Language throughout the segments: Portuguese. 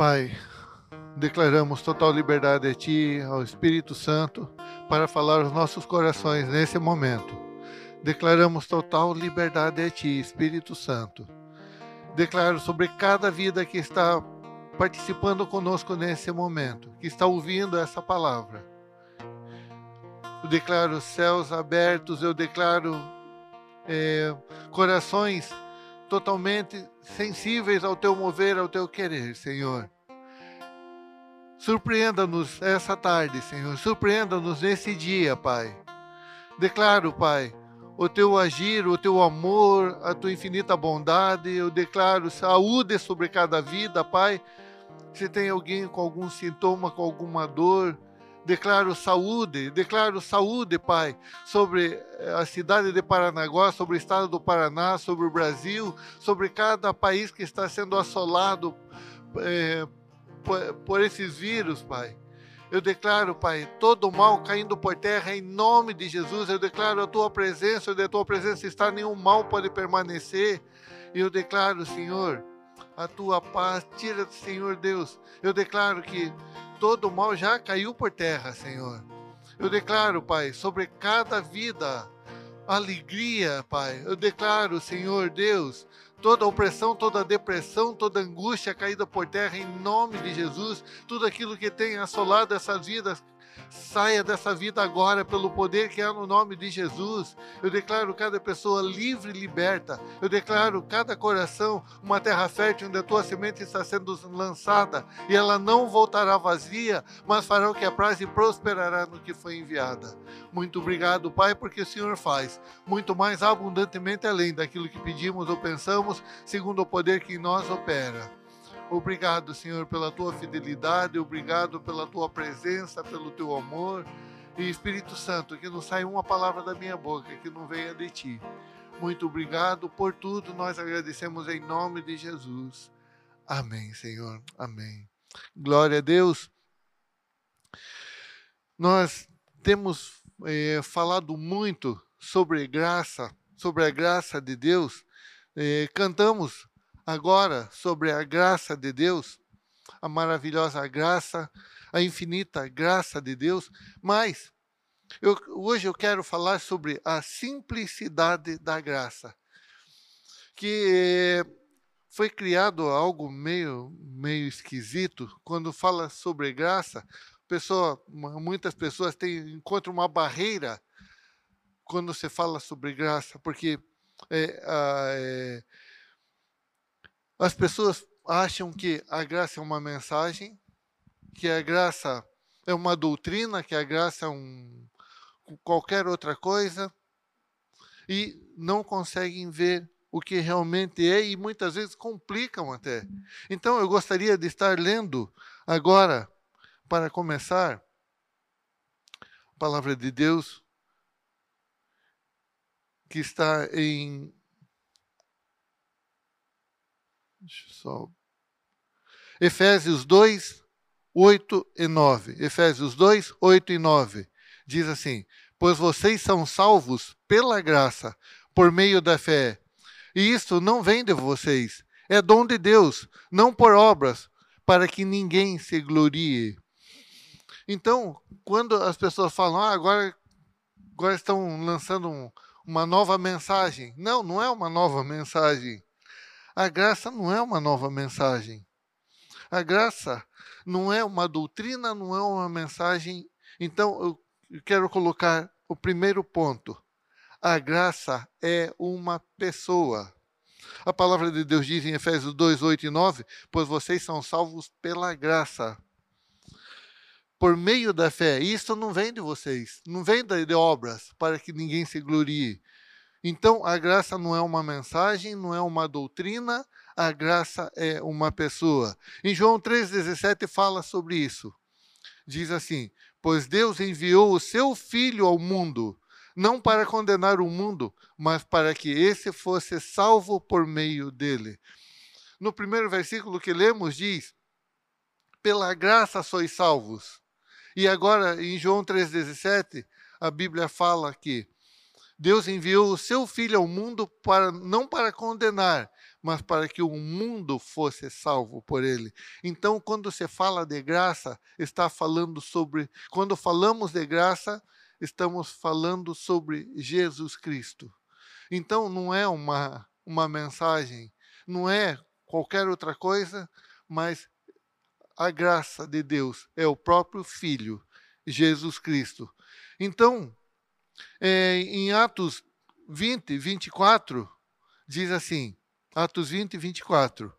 Pai, declaramos total liberdade a Ti, ao Espírito Santo, para falar aos nossos corações nesse momento. Declaramos total liberdade a Ti, Espírito Santo. Declaro sobre cada vida que está participando conosco nesse momento, que está ouvindo essa palavra. Eu declaro céus abertos, eu declaro é, corações totalmente sensíveis ao teu mover, ao teu querer, Senhor. Surpreenda-nos essa tarde, Senhor. Surpreenda-nos nesse dia, Pai. Declaro, Pai, o teu agir, o teu amor, a tua infinita bondade. Eu declaro saúde sobre cada vida, Pai. Se tem alguém com algum sintoma, com alguma dor, Declaro saúde, declaro saúde, Pai, sobre eh, a cidade de Paranaguá, sobre o estado do Paraná, sobre o Brasil, sobre cada país que está sendo assolado é, por, por esses vírus, Pai. Eu declaro, Pai, todo o mal caindo por terra em nome de Jesus. Eu declaro a tua presença, onde a tua presença está, nenhum mal pode permanecer. E eu declaro, Senhor, a tua paz. Tira, Senhor Deus. Eu declaro que todo o mal já caiu por terra, Senhor. Eu declaro, Pai, sobre cada vida, alegria, Pai. Eu declaro, Senhor Deus, toda opressão, toda depressão, toda angústia caída por terra em nome de Jesus, tudo aquilo que tem assolado essas vidas Saia dessa vida agora pelo poder que há no nome de Jesus. Eu declaro cada pessoa livre e liberta. Eu declaro cada coração uma terra fértil onde a tua semente está sendo lançada e ela não voltará vazia, mas fará o que apraz e prosperará no que foi enviada. Muito obrigado, Pai, porque o Senhor faz muito mais abundantemente além daquilo que pedimos ou pensamos, segundo o poder que em nós opera. Obrigado, Senhor, pela tua fidelidade, obrigado pela tua presença, pelo teu amor. E Espírito Santo, que não saia uma palavra da minha boca que não venha de ti. Muito obrigado por tudo, nós agradecemos em nome de Jesus. Amém, Senhor. Amém. Glória a Deus. Nós temos é, falado muito sobre graça, sobre a graça de Deus. É, cantamos agora sobre a graça de Deus, a maravilhosa graça, a infinita graça de Deus, mas eu, hoje eu quero falar sobre a simplicidade da graça, que foi criado algo meio, meio esquisito quando fala sobre graça. Pessoa, muitas pessoas têm, encontram uma barreira quando se fala sobre graça, porque é, é, as pessoas acham que a graça é uma mensagem, que a graça é uma doutrina, que a graça é um, qualquer outra coisa, e não conseguem ver o que realmente é e muitas vezes complicam até. Então eu gostaria de estar lendo agora, para começar, a palavra de Deus, que está em Deixa eu só. Efésios 2, 8 e 9. Efésios 2, 8 e 9. Diz assim: Pois vocês são salvos pela graça, por meio da fé. E isto não vem de vocês, é dom de Deus, não por obras, para que ninguém se glorie. Então, quando as pessoas falam, ah, agora, agora estão lançando um, uma nova mensagem. Não, não é uma nova mensagem. A graça não é uma nova mensagem. A graça não é uma doutrina, não é uma mensagem. Então, eu quero colocar o primeiro ponto. A graça é uma pessoa. A palavra de Deus diz em Efésios 2, 8 e 9: Pois vocês são salvos pela graça, por meio da fé. Isso não vem de vocês, não vem de obras, para que ninguém se glorie. Então, a graça não é uma mensagem, não é uma doutrina, a graça é uma pessoa. Em João 3,17 fala sobre isso. Diz assim: Pois Deus enviou o seu Filho ao mundo, não para condenar o mundo, mas para que esse fosse salvo por meio dele. No primeiro versículo que lemos, diz: Pela graça sois salvos. E agora, em João 3,17, a Bíblia fala que Deus enviou o seu Filho ao mundo para não para condenar, mas para que o mundo fosse salvo por ele. Então, quando se fala de graça, está falando sobre. Quando falamos de graça, estamos falando sobre Jesus Cristo. Então, não é uma, uma mensagem, não é qualquer outra coisa, mas a graça de Deus é o próprio Filho, Jesus Cristo. Então, é, em Atos 20, 24, diz assim: Atos 20, 24.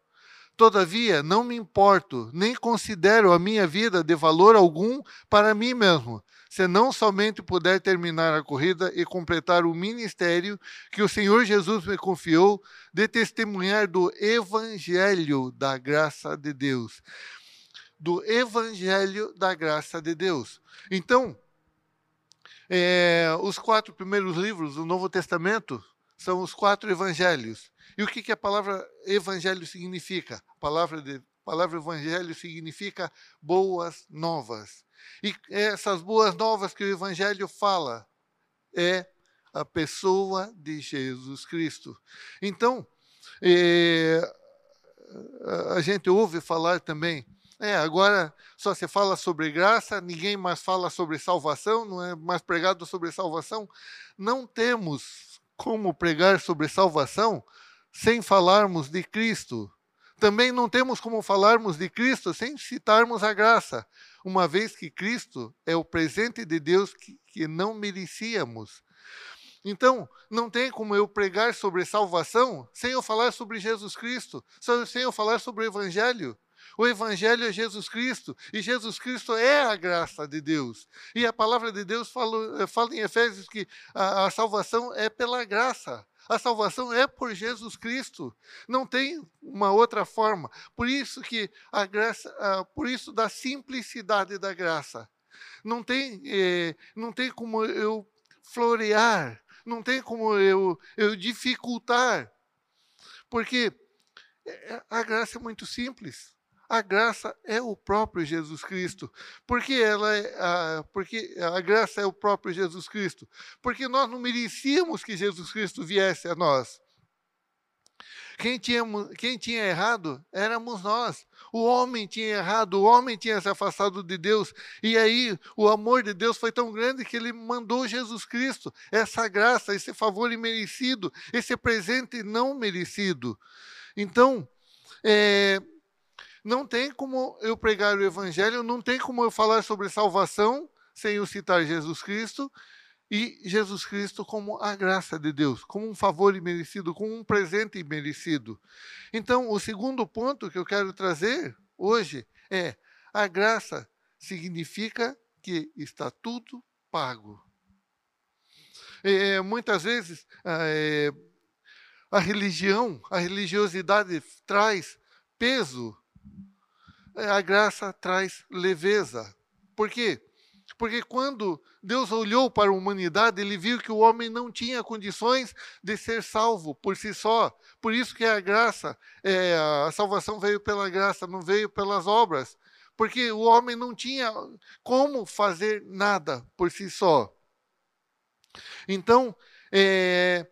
Todavia, não me importo, nem considero a minha vida de valor algum para mim mesmo, senão somente puder terminar a corrida e completar o ministério que o Senhor Jesus me confiou de testemunhar do Evangelho da graça de Deus. Do Evangelho da graça de Deus. Então, é, os quatro primeiros livros do Novo Testamento são os quatro evangelhos. E o que, que a palavra evangelho significa? A palavra, de, a palavra evangelho significa boas novas. E essas boas novas que o evangelho fala é a pessoa de Jesus Cristo. Então, é, a gente ouve falar também é, agora só se fala sobre graça, ninguém mais fala sobre salvação, não é mais pregado sobre salvação. Não temos como pregar sobre salvação sem falarmos de Cristo. Também não temos como falarmos de Cristo sem citarmos a graça, uma vez que Cristo é o presente de Deus que, que não merecíamos. Então, não tem como eu pregar sobre salvação sem eu falar sobre Jesus Cristo, sem eu falar sobre o Evangelho. O Evangelho é Jesus Cristo, e Jesus Cristo é a graça de Deus. E a palavra de Deus fala, fala em Efésios que a, a salvação é pela graça. A salvação é por Jesus Cristo. Não tem uma outra forma. Por isso que a graça, por isso da simplicidade da graça. Não tem, eh, não tem como eu florear, não tem como eu, eu dificultar. Porque eh, a graça é muito simples. A graça é o próprio Jesus Cristo. Por que, ela é, a, porque a graça é o próprio Jesus Cristo? Porque nós não merecíamos que Jesus Cristo viesse a nós. Quem tinha, quem tinha errado éramos nós. O homem tinha errado, o homem tinha se afastado de Deus. E aí o amor de Deus foi tão grande que ele mandou Jesus Cristo, essa graça, esse favor imerecido, esse presente não merecido. Então, é, não tem como eu pregar o evangelho, não tem como eu falar sobre salvação sem eu citar Jesus Cristo e Jesus Cristo como a graça de Deus, como um favor imerecido, como um presente imerecido. Então, o segundo ponto que eu quero trazer hoje é: a graça significa que está tudo pago. É, muitas vezes é, a religião, a religiosidade traz peso é, a graça traz leveza. Por quê? Porque quando Deus olhou para a humanidade, ele viu que o homem não tinha condições de ser salvo por si só. Por isso que a graça, é, a salvação veio pela graça, não veio pelas obras. Porque o homem não tinha como fazer nada por si só. Então, é,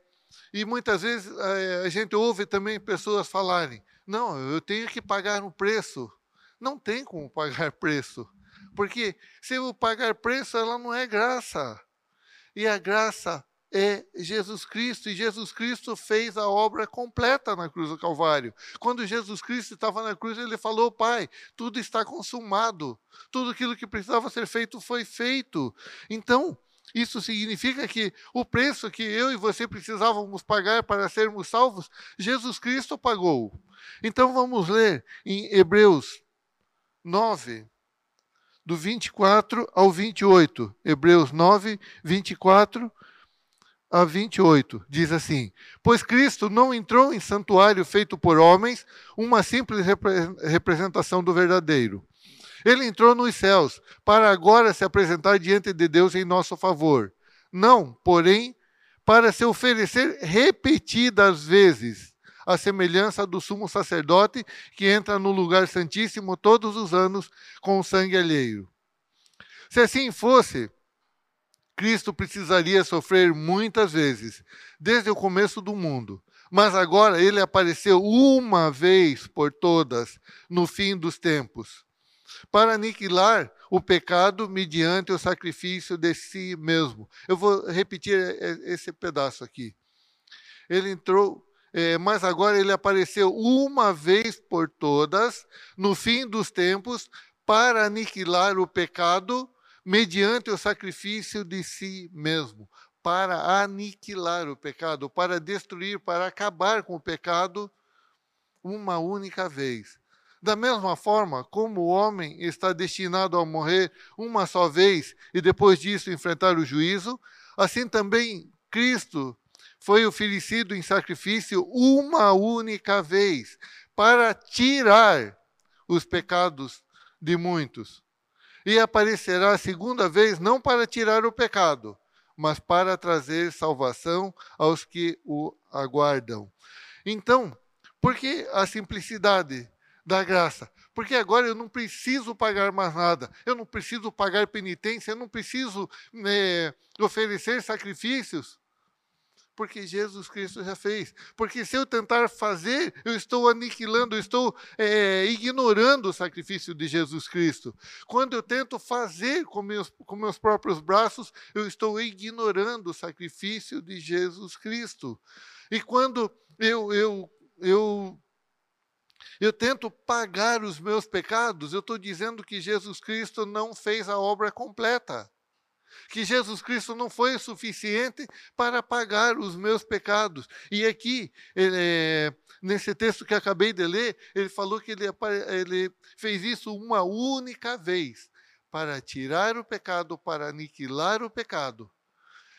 e muitas vezes é, a gente ouve também pessoas falarem: não, eu tenho que pagar um preço não tem como pagar preço. Porque se eu pagar preço, ela não é graça. E a graça é Jesus Cristo, e Jesus Cristo fez a obra completa na cruz do Calvário. Quando Jesus Cristo estava na cruz, ele falou: Pai, tudo está consumado, tudo aquilo que precisava ser feito foi feito. Então, isso significa que o preço que eu e você precisávamos pagar para sermos salvos, Jesus Cristo pagou. Então vamos ler em Hebreus 9, do 24 ao 28. Hebreus 9, 24 a 28. Diz assim: Pois Cristo não entrou em santuário feito por homens, uma simples representação do verdadeiro. Ele entrou nos céus, para agora se apresentar diante de Deus em nosso favor. Não, porém, para se oferecer repetidas vezes a semelhança do sumo sacerdote que entra no lugar santíssimo todos os anos com o sangue alheio. Se assim fosse, Cristo precisaria sofrer muitas vezes, desde o começo do mundo. Mas agora ele apareceu uma vez por todas no fim dos tempos, para aniquilar o pecado mediante o sacrifício de si mesmo. Eu vou repetir esse pedaço aqui. Ele entrou, é, mas agora ele apareceu uma vez por todas no fim dos tempos para aniquilar o pecado mediante o sacrifício de si mesmo para aniquilar o pecado, para destruir, para acabar com o pecado uma única vez. Da mesma forma como o homem está destinado a morrer uma só vez e depois disso enfrentar o juízo, assim também Cristo foi oferecido em sacrifício uma única vez para tirar os pecados de muitos. E aparecerá a segunda vez não para tirar o pecado, mas para trazer salvação aos que o aguardam. Então, por que a simplicidade da graça? Porque agora eu não preciso pagar mais nada, eu não preciso pagar penitência, eu não preciso né, oferecer sacrifícios porque Jesus Cristo já fez. Porque se eu tentar fazer, eu estou aniquilando, eu estou é, ignorando o sacrifício de Jesus Cristo. Quando eu tento fazer com meus, com meus próprios braços, eu estou ignorando o sacrifício de Jesus Cristo. E quando eu, eu, eu eu tento pagar os meus pecados, eu estou dizendo que Jesus Cristo não fez a obra completa que Jesus Cristo não foi suficiente para pagar os meus pecados. E aqui, ele, é, nesse texto que acabei de ler, ele falou que ele, ele fez isso uma única vez para tirar o pecado, para aniquilar o pecado.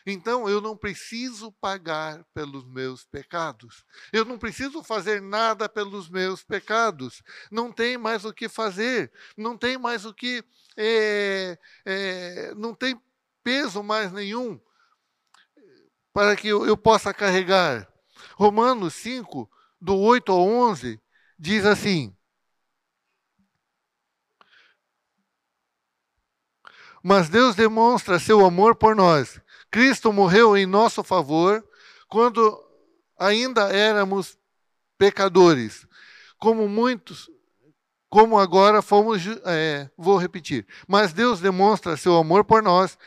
Então eu não preciso pagar pelos meus pecados. Eu não preciso fazer nada pelos meus pecados. Não tem mais o que fazer. Não tem mais o que. É, é, não tem peso mais nenhum para que eu, possa carregar. Romanos 5, do 8 ao 11, diz assim: Mas Deus demonstra seu amor por nós. Cristo morreu em nosso favor quando ainda éramos pecadores. Como muitos, como agora fomos. É, vou repetir. Mas Deus demonstra seu amor por nós.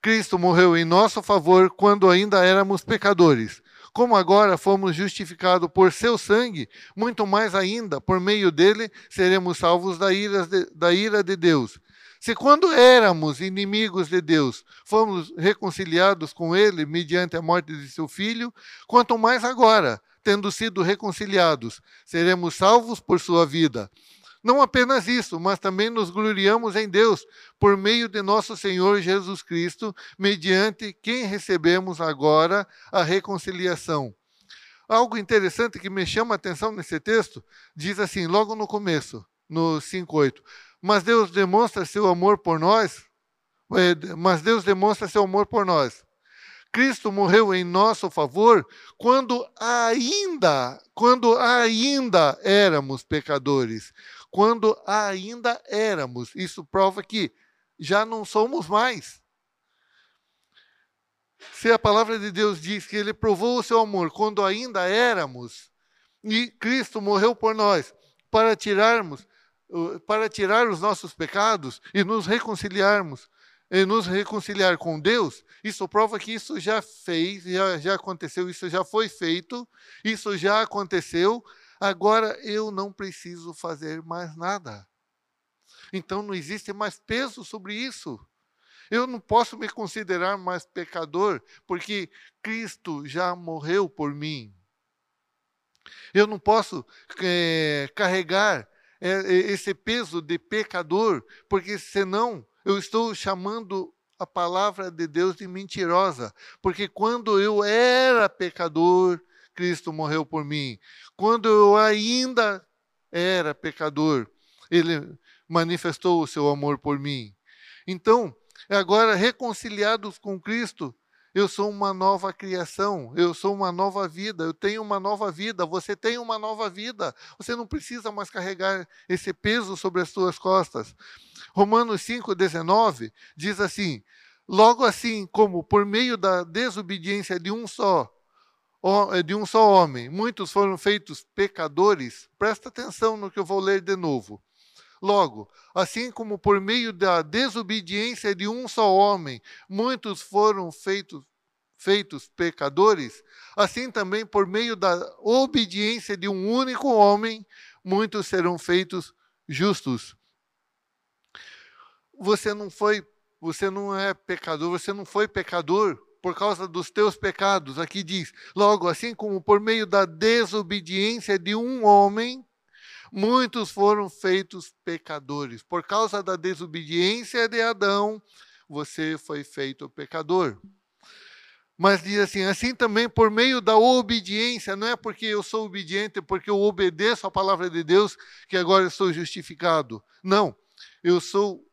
Cristo morreu em nosso favor quando ainda éramos pecadores. Como agora fomos justificados por seu sangue, muito mais ainda, por meio dele, seremos salvos da ira de, da ira de Deus. Se quando éramos inimigos de Deus, fomos reconciliados com ele mediante a morte de seu filho, quanto mais agora, tendo sido reconciliados, seremos salvos por sua vida. Não apenas isso, mas também nos gloriamos em Deus por meio de nosso Senhor Jesus Cristo, mediante quem recebemos agora a reconciliação. Algo interessante que me chama a atenção nesse texto diz assim, logo no começo, no 5:8. Mas Deus demonstra seu amor por nós, é, mas Deus demonstra seu amor por nós. Cristo morreu em nosso favor quando ainda, quando ainda éramos pecadores quando ainda éramos. Isso prova que já não somos mais. Se a palavra de Deus diz que ele provou o seu amor quando ainda éramos, e Cristo morreu por nós para tirarmos para tirar os nossos pecados e nos reconciliarmos e nos reconciliar com Deus, isso prova que isso já fez, já, já aconteceu, isso já foi feito, isso já aconteceu, Agora eu não preciso fazer mais nada. Então não existe mais peso sobre isso. Eu não posso me considerar mais pecador, porque Cristo já morreu por mim. Eu não posso é, carregar é, esse peso de pecador, porque senão eu estou chamando a palavra de Deus de mentirosa. Porque quando eu era pecador, Cristo morreu por mim. Quando eu ainda era pecador, ele manifestou o seu amor por mim. Então, agora reconciliados com Cristo, eu sou uma nova criação, eu sou uma nova vida, eu tenho uma nova vida, você tem uma nova vida. Você não precisa mais carregar esse peso sobre as suas costas. Romanos 5:19 diz assim: Logo assim como por meio da desobediência de um só de um só homem, muitos foram feitos pecadores. Presta atenção no que eu vou ler de novo. Logo, assim como por meio da desobediência de um só homem, muitos foram feitos feitos pecadores, assim também por meio da obediência de um único homem, muitos serão feitos justos. Você não foi, você não é pecador, você não foi pecador por causa dos teus pecados. Aqui diz: logo, assim como por meio da desobediência de um homem, muitos foram feitos pecadores. Por causa da desobediência de Adão, você foi feito pecador. Mas diz assim: assim também por meio da obediência, não é porque eu sou obediente, porque eu obedeço a palavra de Deus que agora eu sou justificado. Não, eu sou,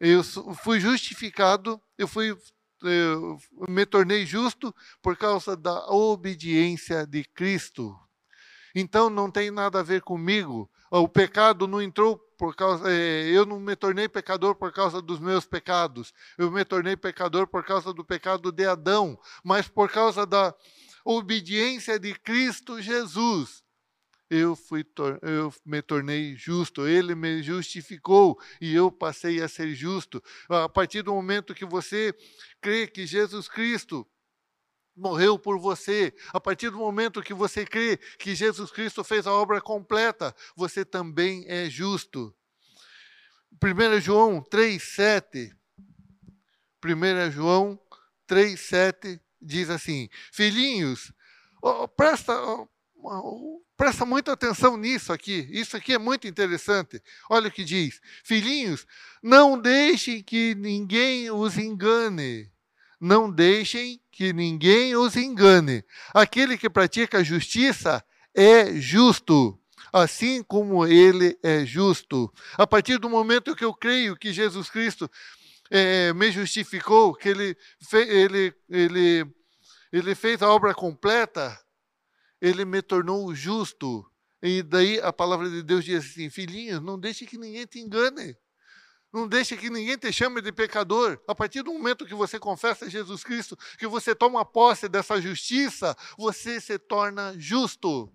eu fui justificado, eu fui eu me tornei justo por causa da obediência de Cristo. Então não tem nada a ver comigo. O pecado não entrou por causa. É, eu não me tornei pecador por causa dos meus pecados. Eu me tornei pecador por causa do pecado de Adão, mas por causa da obediência de Cristo Jesus eu, fui, eu me tornei justo, ele me justificou e eu passei a ser justo. A partir do momento que você crê que Jesus Cristo morreu por você, a partir do momento que você crê que Jesus Cristo fez a obra completa, você também é justo. 1 João 3,7. 1 João 3,7 diz assim: Filhinhos, oh, presta, oh, Presta muita atenção nisso aqui. Isso aqui é muito interessante. Olha o que diz: Filhinhos, não deixem que ninguém os engane. Não deixem que ninguém os engane. Aquele que pratica a justiça é justo, assim como ele é justo. A partir do momento que eu creio que Jesus Cristo é, me justificou, que ele, ele, ele, ele fez a obra completa, ele me tornou justo. E daí a palavra de Deus diz assim: filhinhos, não deixe que ninguém te engane. Não deixe que ninguém te chame de pecador. A partir do momento que você confessa Jesus Cristo, que você toma posse dessa justiça, você se torna justo.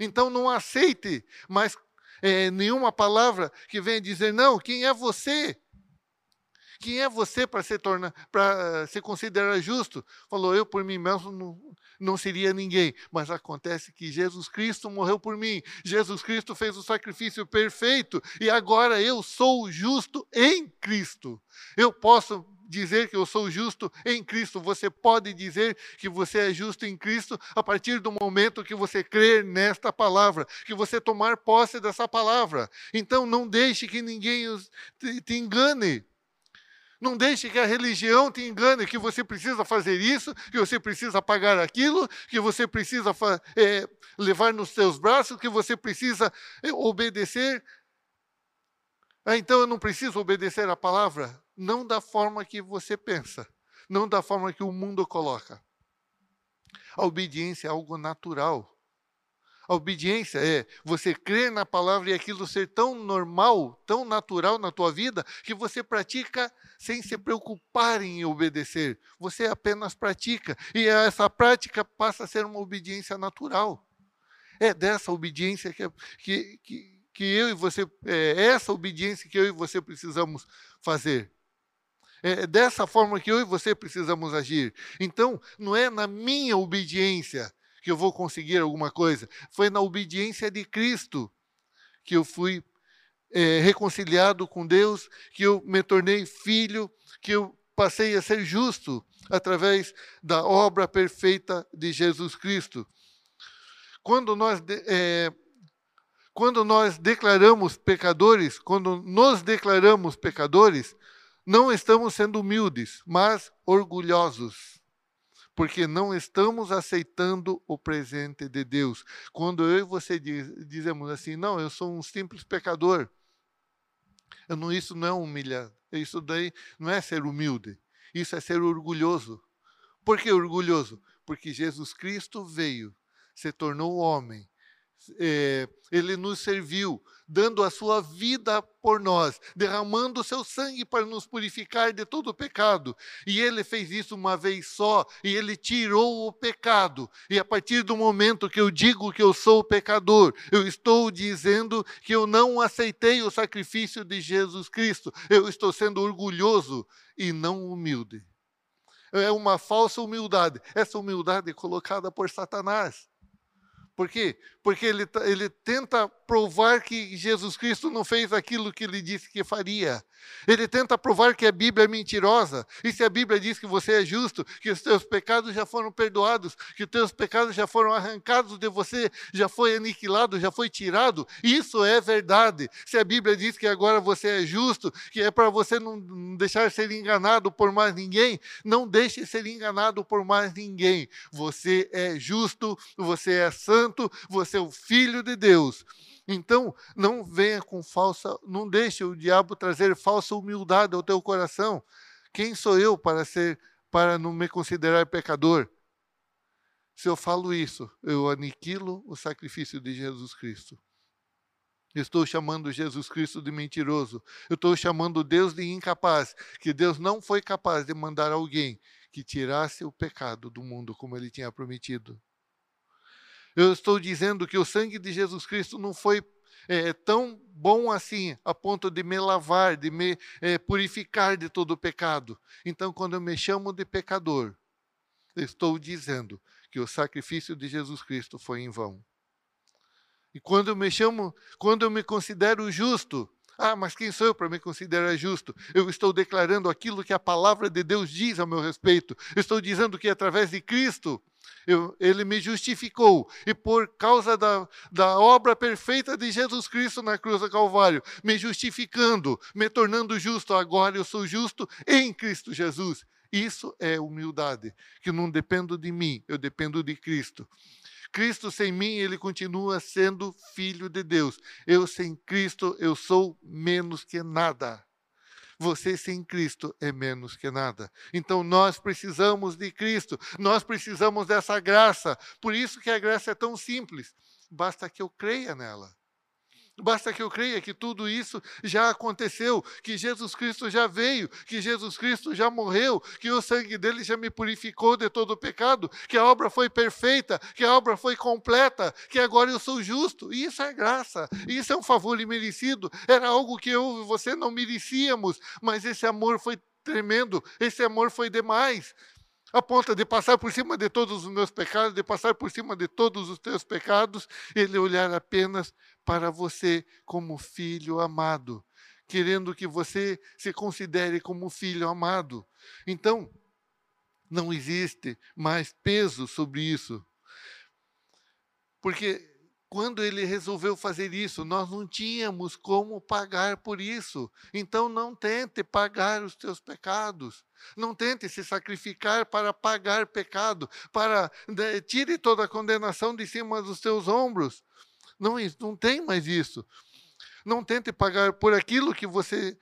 Então não aceite mais é, nenhuma palavra que venha dizer, não, quem é você? Quem é você para se tornar, para se considerar justo? Falou, eu por mim mesmo não, não seria ninguém. Mas acontece que Jesus Cristo morreu por mim. Jesus Cristo fez o sacrifício perfeito e agora eu sou justo em Cristo. Eu posso dizer que eu sou justo em Cristo. Você pode dizer que você é justo em Cristo a partir do momento que você crer nesta palavra, que você tomar posse dessa palavra. Então não deixe que ninguém te engane. Não deixe que a religião te engane que você precisa fazer isso, que você precisa pagar aquilo, que você precisa é, levar nos seus braços, que você precisa é, obedecer. Ah, então eu não preciso obedecer a palavra? Não da forma que você pensa, não da forma que o mundo coloca. A obediência é algo natural. A obediência é você crer na palavra e aquilo ser tão normal, tão natural na tua vida, que você pratica sem se preocupar em obedecer. Você apenas pratica. E essa prática passa a ser uma obediência natural. É dessa obediência que, que, que, que eu e você, é essa obediência que eu e você precisamos fazer. É dessa forma que eu e você precisamos agir. Então, não é na minha obediência que eu vou conseguir alguma coisa. Foi na obediência de Cristo que eu fui é, reconciliado com Deus, que eu me tornei filho, que eu passei a ser justo através da obra perfeita de Jesus Cristo. Quando nós, é, quando nós declaramos pecadores, quando nos declaramos pecadores, não estamos sendo humildes, mas orgulhosos porque não estamos aceitando o presente de Deus. Quando eu e você diz, dizemos assim, não, eu sou um simples pecador, não, isso não é humilhar, isso daí não é ser humilde, isso é ser orgulhoso. Por que orgulhoso? Porque Jesus Cristo veio, se tornou homem, é, ele nos serviu, dando a sua vida por nós, derramando o seu sangue para nos purificar de todo o pecado. E ele fez isso uma vez só, e ele tirou o pecado. E a partir do momento que eu digo que eu sou pecador, eu estou dizendo que eu não aceitei o sacrifício de Jesus Cristo. Eu estou sendo orgulhoso e não humilde. É uma falsa humildade. Essa humildade é colocada por Satanás. Por quê? Porque ele, tá, ele tenta provar que Jesus Cristo não fez aquilo que ele disse que faria. Ele tenta provar que a Bíblia é mentirosa. E se a Bíblia diz que você é justo, que os teus pecados já foram perdoados, que os teus pecados já foram arrancados de você, já foi aniquilado, já foi tirado, isso é verdade. Se a Bíblia diz que agora você é justo, que é para você não deixar ser enganado por mais ninguém, não deixe ser enganado por mais ninguém. Você é justo, você é santo, você é o filho de Deus. Então, não venha com falsa, não deixe o diabo trazer falsa humildade ao teu coração. Quem sou eu para ser para não me considerar pecador? Se eu falo isso, eu aniquilo o sacrifício de Jesus Cristo. Estou chamando Jesus Cristo de mentiroso. Eu estou chamando Deus de incapaz, que Deus não foi capaz de mandar alguém que tirasse o pecado do mundo como ele tinha prometido. Eu estou dizendo que o sangue de Jesus Cristo não foi é, tão bom assim, a ponto de me lavar, de me é, purificar de todo o pecado. Então, quando eu me chamo de pecador, estou dizendo que o sacrifício de Jesus Cristo foi em vão. E quando eu me chamo, quando eu me considero justo, ah, mas quem sou eu para me considerar justo? Eu estou declarando aquilo que a palavra de Deus diz a meu respeito. Estou dizendo que através de Cristo eu, ele me justificou. E por causa da, da obra perfeita de Jesus Cristo na cruz do Calvário, me justificando, me tornando justo, agora eu sou justo em Cristo Jesus. Isso é humildade, que não dependo de mim, eu dependo de Cristo. Cristo sem mim, ele continua sendo filho de Deus. Eu sem Cristo, eu sou menos que nada. Você sem Cristo é menos que nada. Então nós precisamos de Cristo, nós precisamos dessa graça. Por isso que a graça é tão simples. Basta que eu creia nela. Basta que eu creia que tudo isso já aconteceu, que Jesus Cristo já veio, que Jesus Cristo já morreu, que o sangue dele já me purificou de todo o pecado, que a obra foi perfeita, que a obra foi completa, que agora eu sou justo. E isso é graça, isso é um favor imerecido. Era algo que eu e você não merecíamos, mas esse amor foi tremendo, esse amor foi demais a ponto de passar por cima de todos os meus pecados, de passar por cima de todos os teus pecados, ele olhar apenas para você como filho amado, querendo que você se considere como filho amado. Então, não existe mais peso sobre isso. Porque quando ele resolveu fazer isso, nós não tínhamos como pagar por isso. Então não tente pagar os teus pecados. Não tente se sacrificar para pagar pecado, para né, tire toda a condenação de cima dos teus ombros. Não, não tem mais isso. Não tente pagar por aquilo que você,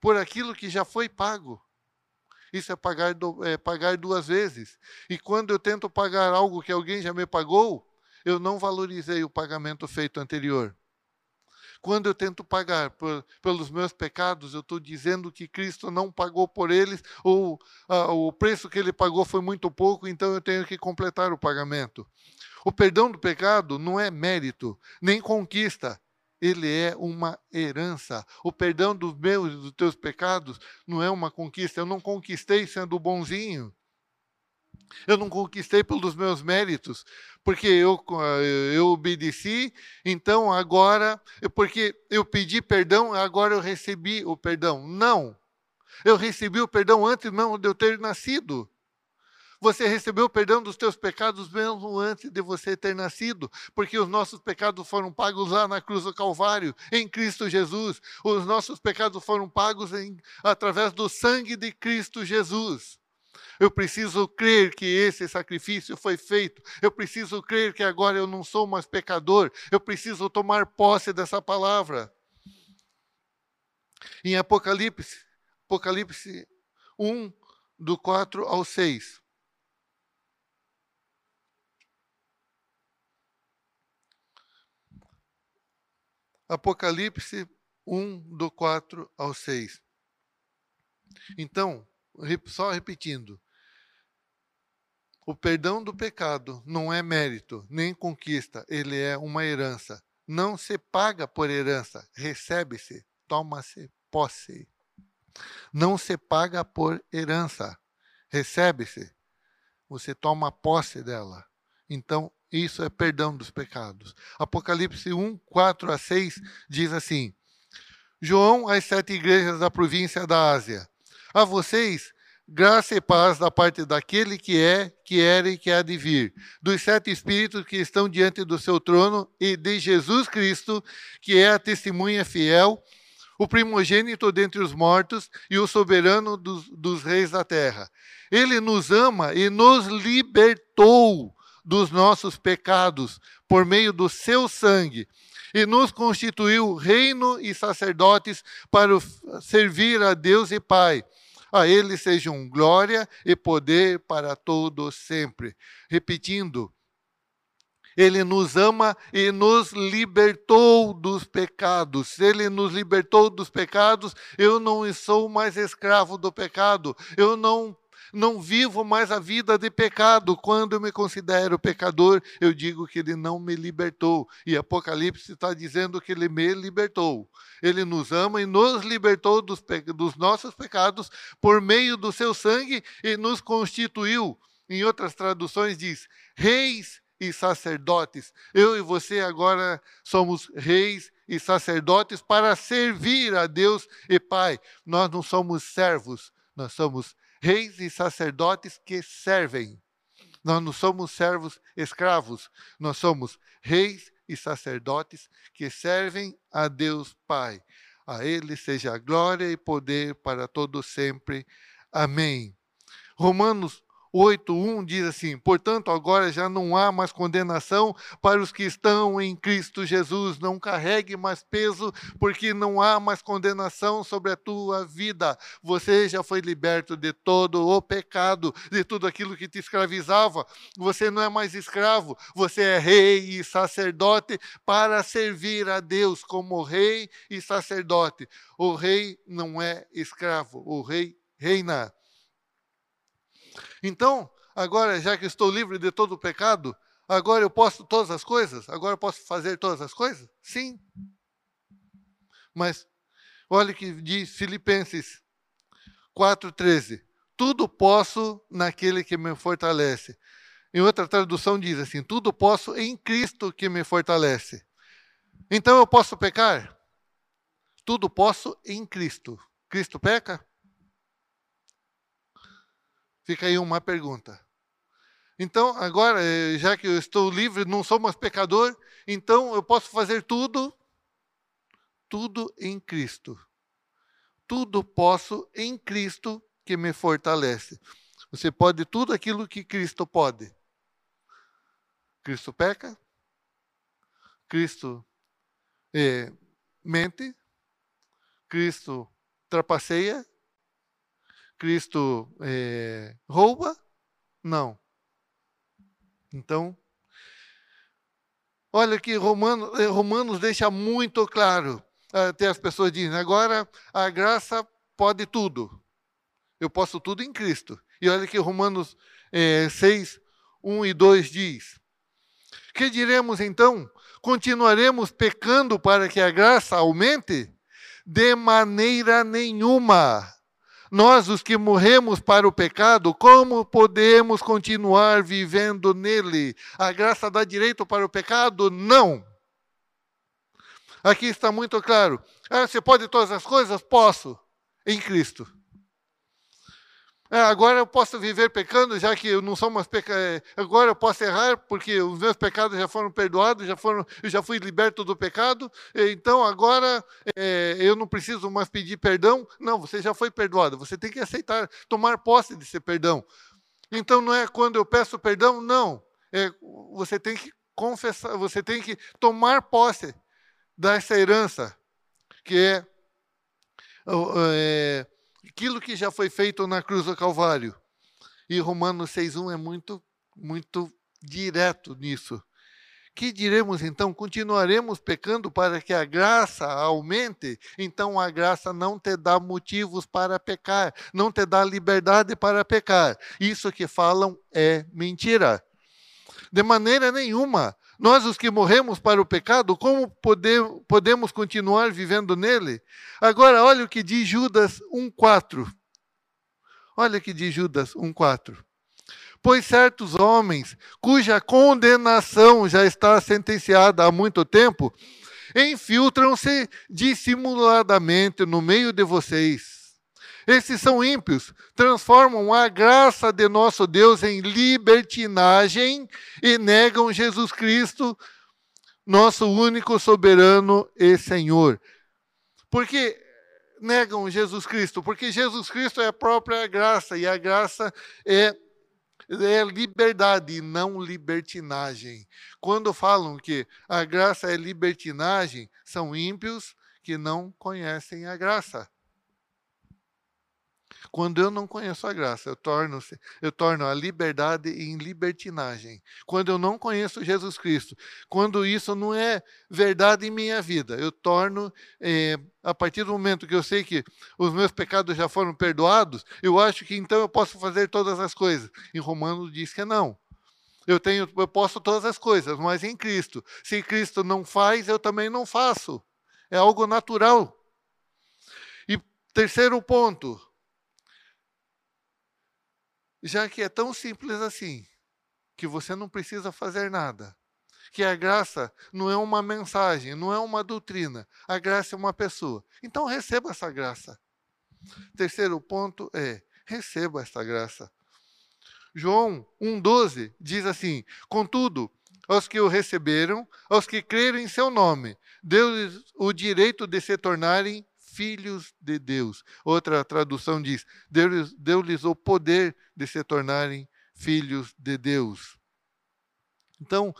por aquilo que já foi pago. Isso é pagar, é pagar duas vezes. E quando eu tento pagar algo que alguém já me pagou, eu não valorizei o pagamento feito anterior. Quando eu tento pagar por, pelos meus pecados, eu estou dizendo que Cristo não pagou por eles, ou ah, o preço que ele pagou foi muito pouco, então eu tenho que completar o pagamento. O perdão do pecado não é mérito, nem conquista. Ele é uma herança. O perdão dos meus e dos teus pecados não é uma conquista. Eu não conquistei sendo bonzinho. Eu não conquistei pelos meus méritos, porque eu, eu obedeci, então agora, porque eu pedi perdão, agora eu recebi o perdão. Não. Eu recebi o perdão antes mesmo de eu ter nascido. Você recebeu o perdão dos teus pecados mesmo antes de você ter nascido, porque os nossos pecados foram pagos lá na cruz do Calvário, em Cristo Jesus. Os nossos pecados foram pagos em, através do sangue de Cristo Jesus. Eu preciso crer que esse sacrifício foi feito. Eu preciso crer que agora eu não sou mais pecador. Eu preciso tomar posse dessa palavra. Em Apocalipse, Apocalipse 1, do 4 ao 6. Apocalipse 1, do 4 ao 6. Então, só repetindo, o perdão do pecado não é mérito, nem conquista, ele é uma herança. Não se paga por herança, recebe-se, toma-se posse. Não se paga por herança, recebe-se, você toma posse dela. Então, isso é perdão dos pecados. Apocalipse 1, 4 a 6 diz assim: João às sete igrejas da província da Ásia. A vocês, graça e paz da parte daquele que é, que era e que há de vir, dos sete espíritos que estão diante do seu trono e de Jesus Cristo, que é a testemunha fiel, o primogênito dentre os mortos e o soberano dos, dos reis da terra. Ele nos ama e nos libertou dos nossos pecados por meio do seu sangue e nos constituiu reino e sacerdotes para servir a Deus e Pai. A ele sejam glória e poder para todos sempre. Repetindo, ele nos ama e nos libertou dos pecados. Ele nos libertou dos pecados. Eu não sou mais escravo do pecado. Eu não não vivo mais a vida de pecado. Quando eu me considero pecador, eu digo que ele não me libertou. E Apocalipse está dizendo que ele me libertou. Ele nos ama e nos libertou dos, dos nossos pecados por meio do seu sangue e nos constituiu. Em outras traduções diz: reis e sacerdotes. Eu e você agora somos reis e sacerdotes para servir a Deus e Pai. Nós não somos servos, nós somos reis e sacerdotes que servem. Nós não somos servos escravos, nós somos reis e sacerdotes que servem a Deus Pai. A Ele seja glória e poder para todos sempre. Amém. Romanos 8:1 diz assim: "Portanto, agora já não há mais condenação para os que estão em Cristo Jesus. Não carregue mais peso, porque não há mais condenação sobre a tua vida. Você já foi liberto de todo o pecado, de tudo aquilo que te escravizava. Você não é mais escravo, você é rei e sacerdote para servir a Deus como rei e sacerdote. O rei não é escravo, o rei reina. Então, agora, já que estou livre de todo o pecado, agora eu posso todas as coisas? Agora eu posso fazer todas as coisas? Sim. Mas olha o que diz Filipenses 4,13. Tudo posso naquele que me fortalece. Em outra tradução diz assim: tudo posso em Cristo que me fortalece. Então eu posso pecar? Tudo posso em Cristo. Cristo peca? Fica aí uma pergunta. Então, agora, eh, já que eu estou livre, não sou mais pecador, então eu posso fazer tudo, tudo em Cristo. Tudo posso em Cristo que me fortalece. Você pode tudo aquilo que Cristo pode. Cristo peca, Cristo é, mente, Cristo trapaceia, Cristo é, rouba? Não. Então, olha que Romanos, eh, Romanos deixa muito claro. Até as pessoas dizem, agora a graça pode tudo. Eu posso tudo em Cristo. E olha que Romanos é, 6, 1 e 2 diz. Que diremos então? Continuaremos pecando para que a graça aumente? De maneira nenhuma. Nós, os que morremos para o pecado, como podemos continuar vivendo nele? A graça dá direito para o pecado? Não. Aqui está muito claro. Ah, você pode todas as coisas? Posso, em Cristo. É, agora eu posso viver pecando, já que eu não sou mais pecador. É, agora eu posso errar, porque os meus pecados já foram perdoados, já foram, eu já fui liberto do pecado. Então agora é, eu não preciso mais pedir perdão. Não, você já foi perdoado. Você tem que aceitar, tomar posse desse perdão. Então não é quando eu peço perdão, não. É, você tem que confessar, você tem que tomar posse dessa herança, que é, é aquilo que já foi feito na cruz do Calvário. E Romanos 6,1 é muito, muito direto nisso. Que diremos então? Continuaremos pecando para que a graça aumente? Então a graça não te dá motivos para pecar, não te dá liberdade para pecar. Isso que falam é mentira. De maneira nenhuma. Nós, os que morremos para o pecado, como podemos continuar vivendo nele? Agora, olha o que diz Judas 1,4. Olha o que diz Judas 1,4 pois certos homens, cuja condenação já está sentenciada há muito tempo, infiltram-se dissimuladamente no meio de vocês. Esses são ímpios, transformam a graça de nosso Deus em libertinagem e negam Jesus Cristo, nosso único soberano e Senhor. Porque negam Jesus Cristo? Porque Jesus Cristo é a própria graça e a graça é é liberdade e não libertinagem. Quando falam que a graça é libertinagem, são ímpios que não conhecem a graça. Quando eu não conheço a graça, eu torno, eu torno a liberdade em libertinagem. Quando eu não conheço Jesus Cristo, quando isso não é verdade em minha vida, eu torno, eh, a partir do momento que eu sei que os meus pecados já foram perdoados, eu acho que então eu posso fazer todas as coisas. Em Romanos diz que não. Eu tenho, eu posso todas as coisas, mas em Cristo. Se Cristo não faz, eu também não faço. É algo natural. E terceiro ponto, já que é tão simples assim, que você não precisa fazer nada. Que a graça não é uma mensagem, não é uma doutrina. A graça é uma pessoa. Então receba essa graça. Terceiro ponto é: receba esta graça. João 1,12 diz assim: Contudo, aos que o receberam, aos que creram em seu nome, deu-lhes o direito de se tornarem filhos de Deus. Outra tradução diz: deu-lhes deu o poder de se tornarem filhos de Deus. Então,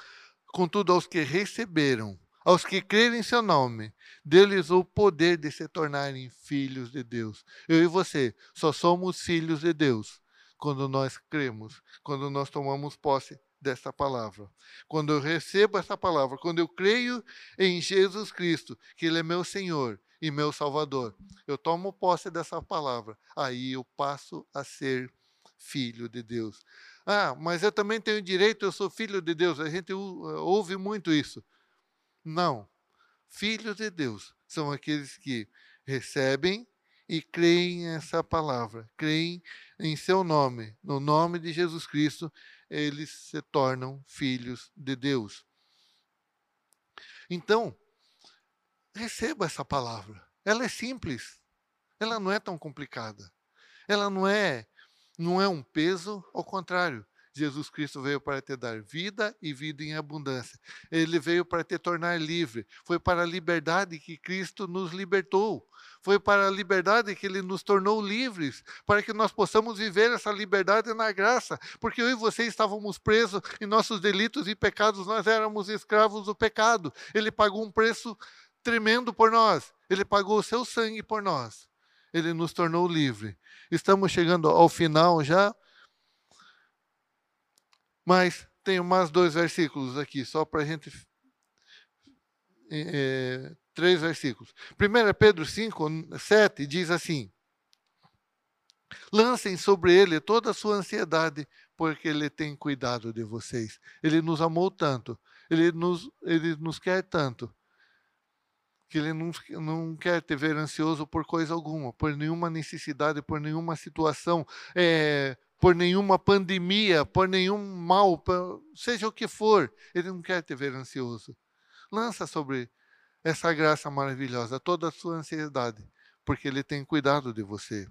contudo, aos que receberam, aos que crerem em seu nome, deu-lhes o poder de se tornarem filhos de Deus. Eu e você só somos filhos de Deus quando nós cremos, quando nós tomamos posse dessa palavra. Quando eu recebo essa palavra, quando eu creio em Jesus Cristo, que Ele é meu Senhor e meu Salvador. Eu tomo posse dessa palavra, aí eu passo a ser filho de Deus. Ah, mas eu também tenho direito, eu sou filho de Deus. A gente ouve muito isso. Não. Filhos de Deus são aqueles que recebem e creem essa palavra, creem em seu nome, no nome de Jesus Cristo, eles se tornam filhos de Deus. Então, receba essa palavra. Ela é simples. Ela não é tão complicada. Ela não é não é um peso, ao contrário. Jesus Cristo veio para te dar vida e vida em abundância. Ele veio para te tornar livre. Foi para a liberdade que Cristo nos libertou. Foi para a liberdade que ele nos tornou livres, para que nós possamos viver essa liberdade na graça. Porque eu e você estávamos presos em nossos delitos e pecados, nós éramos escravos do pecado. Ele pagou um preço tremendo por nós. Ele pagou o seu sangue por nós. Ele nos tornou livre. Estamos chegando ao final já. Mas tem mais dois versículos aqui, só para a gente. É, três versículos. 1 Pedro 5, 7 diz assim: Lancem sobre ele toda a sua ansiedade, porque ele tem cuidado de vocês. Ele nos amou tanto, ele nos, ele nos quer tanto, que ele não, não quer te ver ansioso por coisa alguma, por nenhuma necessidade, por nenhuma situação, é, por nenhuma pandemia, por nenhum mal, por, seja o que for, ele não quer te ver ansioso. Lança sobre essa graça maravilhosa toda a sua ansiedade, porque ele tem cuidado de você.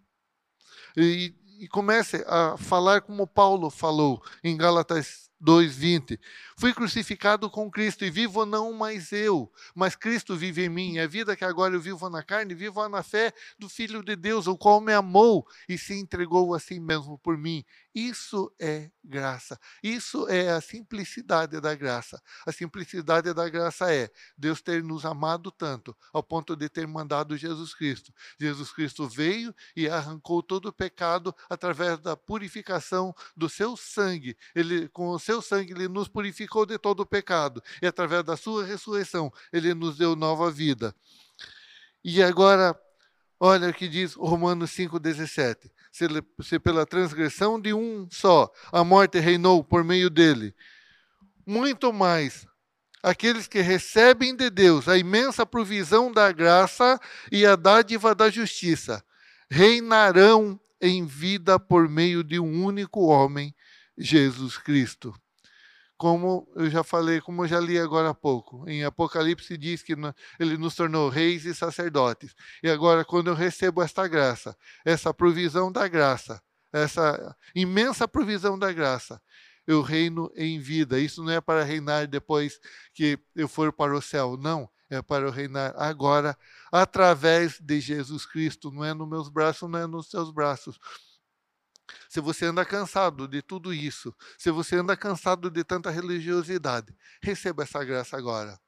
E, e comece a falar como Paulo falou em Gálatas 2:20. Fui crucificado com Cristo e vivo não mais eu, mas Cristo vive em mim. A vida que agora eu vivo na carne, vivo na fé do Filho de Deus, o qual me amou e se entregou a si mesmo por mim. Isso é graça. Isso é a simplicidade da graça. A simplicidade da graça é Deus ter nos amado tanto, ao ponto de ter mandado Jesus Cristo. Jesus Cristo veio e arrancou todo o pecado através da purificação do seu sangue. Ele, com o seu sangue, ele nos purificou de todo o pecado. E através da sua ressurreição, ele nos deu nova vida. E agora, olha o que diz Romanos 5,17 se, se pela transgressão de um só a morte reinou por meio dele, muito mais aqueles que recebem de Deus a imensa provisão da graça e a dádiva da justiça reinarão em vida por meio de um único homem, Jesus Cristo como eu já falei, como eu já li agora há pouco. Em Apocalipse diz que ele nos tornou reis e sacerdotes. E agora, quando eu recebo esta graça, essa provisão da graça, essa imensa provisão da graça, eu reino em vida. Isso não é para reinar depois que eu for para o céu, não. É para eu reinar agora, através de Jesus Cristo. Não é nos meus braços, não é nos seus braços se você anda cansado de tudo isso, se você anda cansado de tanta religiosidade, receba essa graça agora.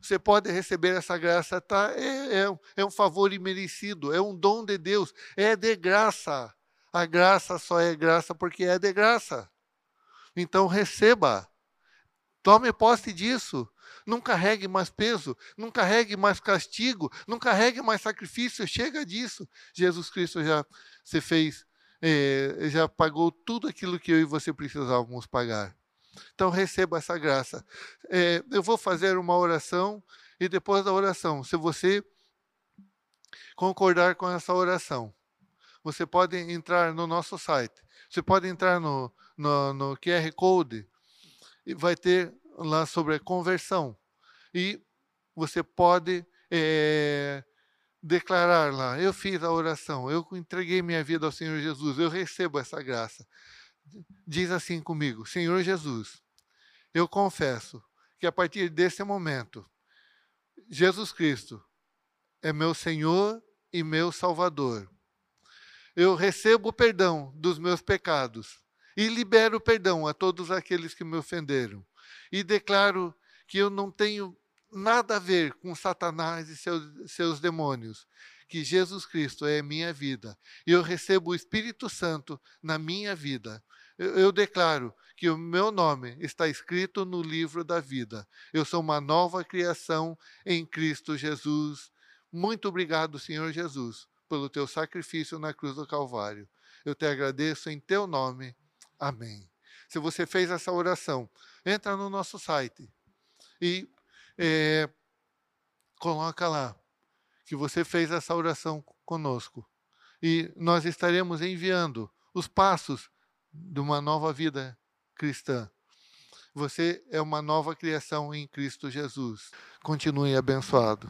Você pode receber essa graça, tá? É, é, é um favor imerecido, é um dom de Deus, é de graça. A graça só é graça porque é de graça. Então receba. Tome posse disso. Não carregue mais peso, não carregue mais castigo, não carregue mais sacrifício. Chega disso. Jesus Cristo já se fez é, já pagou tudo aquilo que eu e você precisávamos pagar. Então receba essa graça. É, eu vou fazer uma oração e depois da oração, se você concordar com essa oração, você pode entrar no nosso site. Você pode entrar no, no, no QR Code e vai ter lá sobre a conversão. E você pode é, declarar lá: eu fiz a oração, eu entreguei minha vida ao Senhor Jesus, eu recebo essa graça. Diz assim comigo: Senhor Jesus, eu confesso que a partir desse momento, Jesus Cristo é meu Senhor e meu Salvador. Eu recebo o perdão dos meus pecados e libero perdão a todos aqueles que me ofenderam. E declaro que eu não tenho nada a ver com Satanás e seus, seus demônios, que Jesus Cristo é minha vida. E eu recebo o Espírito Santo na minha vida. Eu, eu declaro que o meu nome está escrito no livro da vida. Eu sou uma nova criação em Cristo Jesus. Muito obrigado, Senhor Jesus, pelo teu sacrifício na cruz do Calvário. Eu te agradeço em teu nome. Amém. Se você fez essa oração, entra no nosso site e é, coloca lá que você fez essa oração conosco. E nós estaremos enviando os passos de uma nova vida cristã. Você é uma nova criação em Cristo Jesus. Continue abençoado.